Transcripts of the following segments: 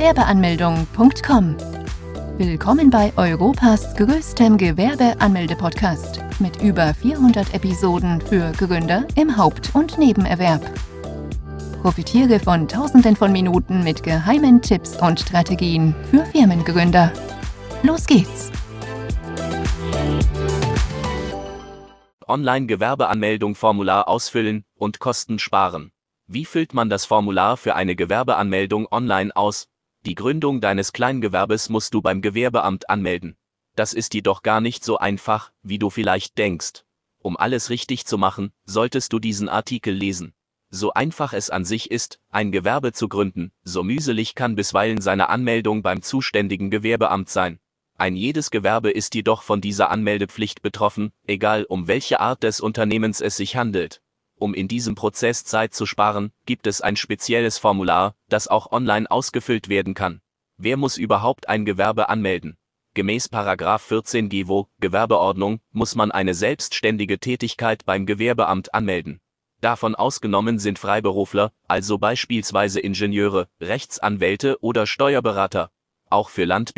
Gewerbeanmeldung.com. Willkommen bei Europas größtem Gewerbeanmelde-Podcast mit über 400 Episoden für Gründer im Haupt- und Nebenerwerb. Profitiere von Tausenden von Minuten mit geheimen Tipps und Strategien für Firmengründer. Los geht's! Online-Gewerbeanmeldung-Formular ausfüllen und Kosten sparen. Wie füllt man das Formular für eine Gewerbeanmeldung online aus? Die Gründung deines Kleingewerbes musst du beim Gewerbeamt anmelden. Das ist jedoch gar nicht so einfach, wie du vielleicht denkst. Um alles richtig zu machen, solltest du diesen Artikel lesen. So einfach es an sich ist, ein Gewerbe zu gründen, so mühselig kann bisweilen seine Anmeldung beim zuständigen Gewerbeamt sein. Ein jedes Gewerbe ist jedoch von dieser Anmeldepflicht betroffen, egal um welche Art des Unternehmens es sich handelt. Um in diesem Prozess Zeit zu sparen, gibt es ein spezielles Formular, das auch online ausgefüllt werden kann. Wer muss überhaupt ein Gewerbe anmelden? Gemäß 14 GEWO, Gewerbeordnung, muss man eine selbstständige Tätigkeit beim Gewerbeamt anmelden. Davon ausgenommen sind Freiberufler, also beispielsweise Ingenieure, Rechtsanwälte oder Steuerberater. Auch für Land-,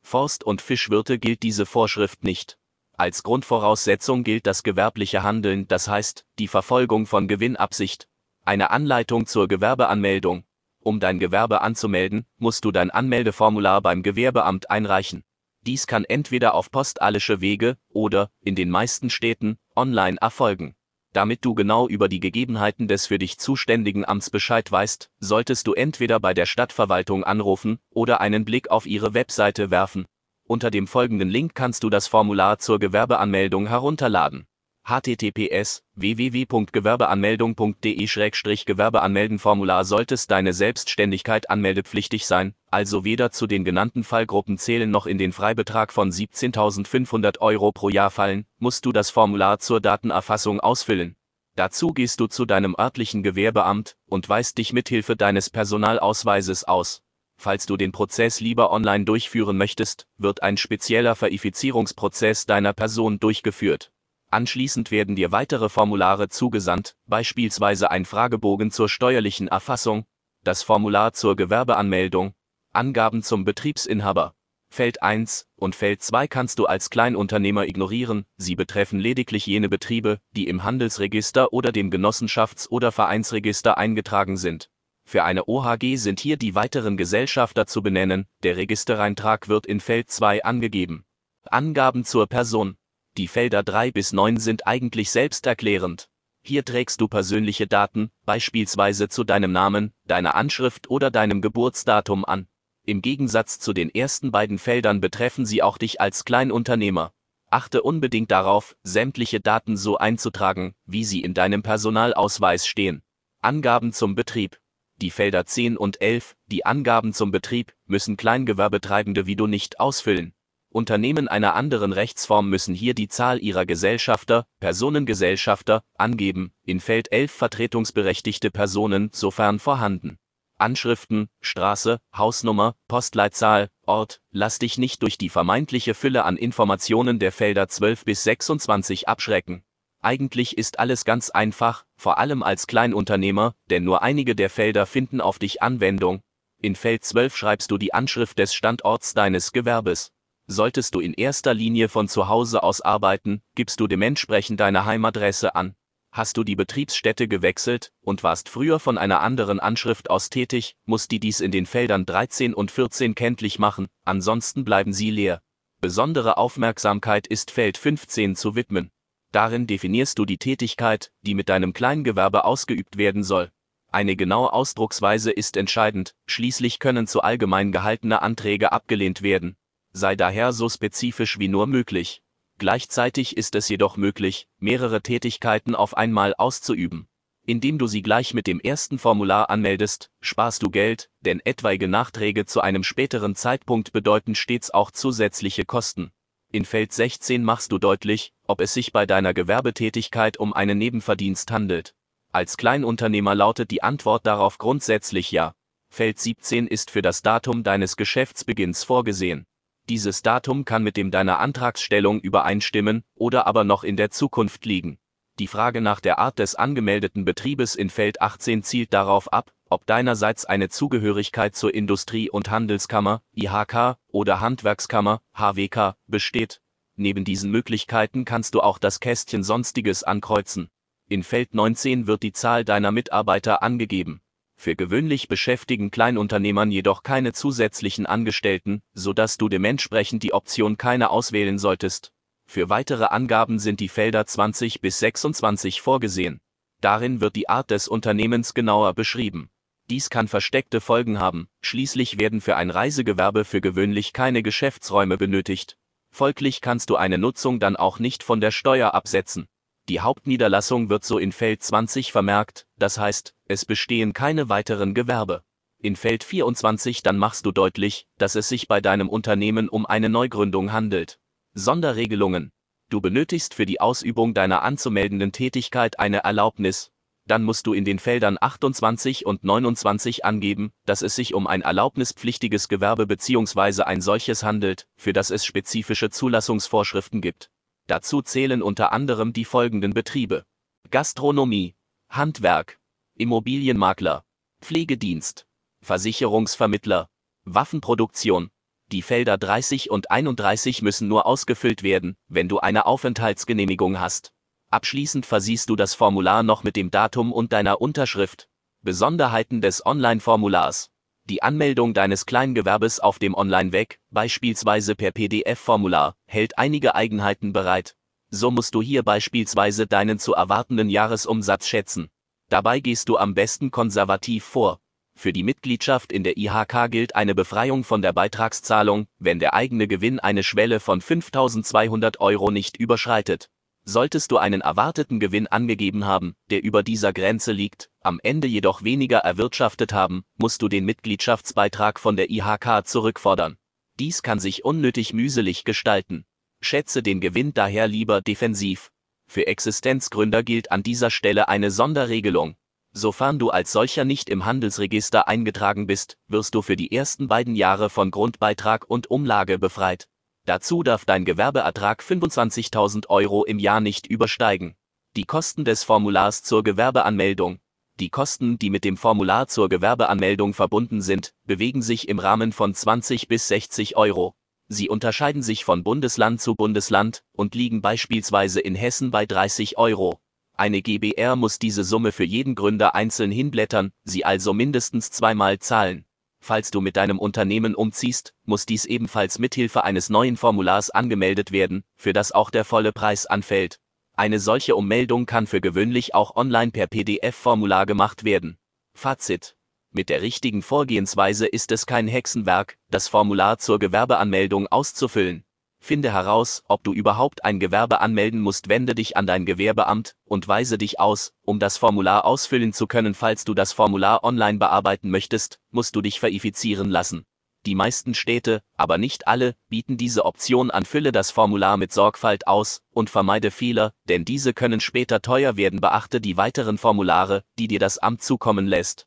Forst- und Fischwirte gilt diese Vorschrift nicht. Als Grundvoraussetzung gilt das gewerbliche Handeln, das heißt, die Verfolgung von Gewinnabsicht. Eine Anleitung zur Gewerbeanmeldung. Um dein Gewerbe anzumelden, musst du dein Anmeldeformular beim Gewerbeamt einreichen. Dies kann entweder auf postalische Wege oder, in den meisten Städten, online erfolgen. Damit du genau über die Gegebenheiten des für dich zuständigen Amts Bescheid weißt, solltest du entweder bei der Stadtverwaltung anrufen oder einen Blick auf ihre Webseite werfen. Unter dem folgenden Link kannst du das Formular zur Gewerbeanmeldung herunterladen. https www.gewerbeanmeldung.de-gewerbeanmeldenformular solltest deine Selbstständigkeit anmeldepflichtig sein, also weder zu den genannten Fallgruppen zählen noch in den Freibetrag von 17.500 Euro pro Jahr fallen, musst du das Formular zur Datenerfassung ausfüllen. Dazu gehst du zu deinem örtlichen Gewerbeamt und weist dich mithilfe deines Personalausweises aus. Falls du den Prozess lieber online durchführen möchtest, wird ein spezieller Verifizierungsprozess deiner Person durchgeführt. Anschließend werden dir weitere Formulare zugesandt, beispielsweise ein Fragebogen zur steuerlichen Erfassung, das Formular zur Gewerbeanmeldung, Angaben zum Betriebsinhaber. Feld 1 und Feld 2 kannst du als Kleinunternehmer ignorieren, sie betreffen lediglich jene Betriebe, die im Handelsregister oder dem Genossenschafts- oder Vereinsregister eingetragen sind. Für eine OHG sind hier die weiteren Gesellschafter zu benennen, der Registereintrag wird in Feld 2 angegeben. Angaben zur Person. Die Felder 3 bis 9 sind eigentlich selbsterklärend. Hier trägst du persönliche Daten, beispielsweise zu deinem Namen, deiner Anschrift oder deinem Geburtsdatum an. Im Gegensatz zu den ersten beiden Feldern betreffen sie auch dich als Kleinunternehmer. Achte unbedingt darauf, sämtliche Daten so einzutragen, wie sie in deinem Personalausweis stehen. Angaben zum Betrieb. Die Felder 10 und 11, die Angaben zum Betrieb, müssen Kleingewerbetreibende wie du nicht ausfüllen. Unternehmen einer anderen Rechtsform müssen hier die Zahl ihrer Gesellschafter, Personengesellschafter, angeben, in Feld 11 vertretungsberechtigte Personen, sofern vorhanden. Anschriften, Straße, Hausnummer, Postleitzahl, Ort, lass dich nicht durch die vermeintliche Fülle an Informationen der Felder 12 bis 26 abschrecken. Eigentlich ist alles ganz einfach, vor allem als Kleinunternehmer, denn nur einige der Felder finden auf dich Anwendung. In Feld 12 schreibst du die Anschrift des Standorts deines Gewerbes. Solltest du in erster Linie von zu Hause aus arbeiten, gibst du dementsprechend deine Heimadresse an. Hast du die Betriebsstätte gewechselt und warst früher von einer anderen Anschrift aus tätig, muss die dies in den Feldern 13 und 14 kenntlich machen, ansonsten bleiben sie leer. Besondere Aufmerksamkeit ist Feld 15 zu widmen. Darin definierst du die Tätigkeit, die mit deinem Kleingewerbe ausgeübt werden soll. Eine genaue Ausdrucksweise ist entscheidend, schließlich können zu allgemein gehaltene Anträge abgelehnt werden. Sei daher so spezifisch wie nur möglich. Gleichzeitig ist es jedoch möglich, mehrere Tätigkeiten auf einmal auszuüben. Indem du sie gleich mit dem ersten Formular anmeldest, sparst du Geld, denn etwaige Nachträge zu einem späteren Zeitpunkt bedeuten stets auch zusätzliche Kosten. In Feld 16 machst du deutlich, ob es sich bei deiner Gewerbetätigkeit um einen Nebenverdienst handelt. Als Kleinunternehmer lautet die Antwort darauf grundsätzlich ja. Feld 17 ist für das Datum deines Geschäftsbeginns vorgesehen. Dieses Datum kann mit dem deiner Antragsstellung übereinstimmen oder aber noch in der Zukunft liegen. Die Frage nach der Art des angemeldeten Betriebes in Feld 18 zielt darauf ab, ob deinerseits eine Zugehörigkeit zur Industrie- und Handelskammer, IHK, oder Handwerkskammer, HWK, besteht. Neben diesen Möglichkeiten kannst du auch das Kästchen Sonstiges ankreuzen. In Feld 19 wird die Zahl deiner Mitarbeiter angegeben. Für gewöhnlich beschäftigen Kleinunternehmern jedoch keine zusätzlichen Angestellten, sodass du dementsprechend die Option keine auswählen solltest. Für weitere Angaben sind die Felder 20 bis 26 vorgesehen. Darin wird die Art des Unternehmens genauer beschrieben. Dies kann versteckte Folgen haben, schließlich werden für ein Reisegewerbe für gewöhnlich keine Geschäftsräume benötigt. Folglich kannst du eine Nutzung dann auch nicht von der Steuer absetzen. Die Hauptniederlassung wird so in Feld 20 vermerkt, das heißt, es bestehen keine weiteren Gewerbe. In Feld 24 dann machst du deutlich, dass es sich bei deinem Unternehmen um eine Neugründung handelt. Sonderregelungen. Du benötigst für die Ausübung deiner anzumeldenden Tätigkeit eine Erlaubnis, dann musst du in den Feldern 28 und 29 angeben, dass es sich um ein erlaubnispflichtiges Gewerbe bzw. ein solches handelt, für das es spezifische Zulassungsvorschriften gibt. Dazu zählen unter anderem die folgenden Betriebe. Gastronomie, Handwerk, Immobilienmakler, Pflegedienst, Versicherungsvermittler, Waffenproduktion. Die Felder 30 und 31 müssen nur ausgefüllt werden, wenn du eine Aufenthaltsgenehmigung hast. Abschließend versiehst du das Formular noch mit dem Datum und deiner Unterschrift. Besonderheiten des Online-Formulars. Die Anmeldung deines Kleingewerbes auf dem Online-Weg, beispielsweise per PDF-Formular, hält einige Eigenheiten bereit. So musst du hier beispielsweise deinen zu erwartenden Jahresumsatz schätzen. Dabei gehst du am besten konservativ vor. Für die Mitgliedschaft in der IHK gilt eine Befreiung von der Beitragszahlung, wenn der eigene Gewinn eine Schwelle von 5200 Euro nicht überschreitet. Solltest du einen erwarteten Gewinn angegeben haben, der über dieser Grenze liegt, am Ende jedoch weniger erwirtschaftet haben, musst du den Mitgliedschaftsbeitrag von der IHK zurückfordern. Dies kann sich unnötig mühselig gestalten. Schätze den Gewinn daher lieber defensiv. Für Existenzgründer gilt an dieser Stelle eine Sonderregelung. Sofern du als solcher nicht im Handelsregister eingetragen bist, wirst du für die ersten beiden Jahre von Grundbeitrag und Umlage befreit. Dazu darf dein Gewerbeertrag 25.000 Euro im Jahr nicht übersteigen. Die Kosten des Formulars zur Gewerbeanmeldung. Die Kosten, die mit dem Formular zur Gewerbeanmeldung verbunden sind, bewegen sich im Rahmen von 20 bis 60 Euro. Sie unterscheiden sich von Bundesland zu Bundesland und liegen beispielsweise in Hessen bei 30 Euro. Eine GBR muss diese Summe für jeden Gründer einzeln hinblättern, sie also mindestens zweimal zahlen. Falls du mit deinem Unternehmen umziehst, muss dies ebenfalls mithilfe eines neuen Formulars angemeldet werden, für das auch der volle Preis anfällt. Eine solche Ummeldung kann für gewöhnlich auch online per PDF-Formular gemacht werden. Fazit. Mit der richtigen Vorgehensweise ist es kein Hexenwerk, das Formular zur Gewerbeanmeldung auszufüllen. Finde heraus, ob du überhaupt ein Gewerbe anmelden musst, wende dich an dein Gewerbeamt und weise dich aus, um das Formular ausfüllen zu können. Falls du das Formular online bearbeiten möchtest, musst du dich verifizieren lassen. Die meisten Städte, aber nicht alle, bieten diese Option an. Fülle das Formular mit Sorgfalt aus und vermeide Fehler, denn diese können später teuer werden. Beachte die weiteren Formulare, die dir das Amt zukommen lässt.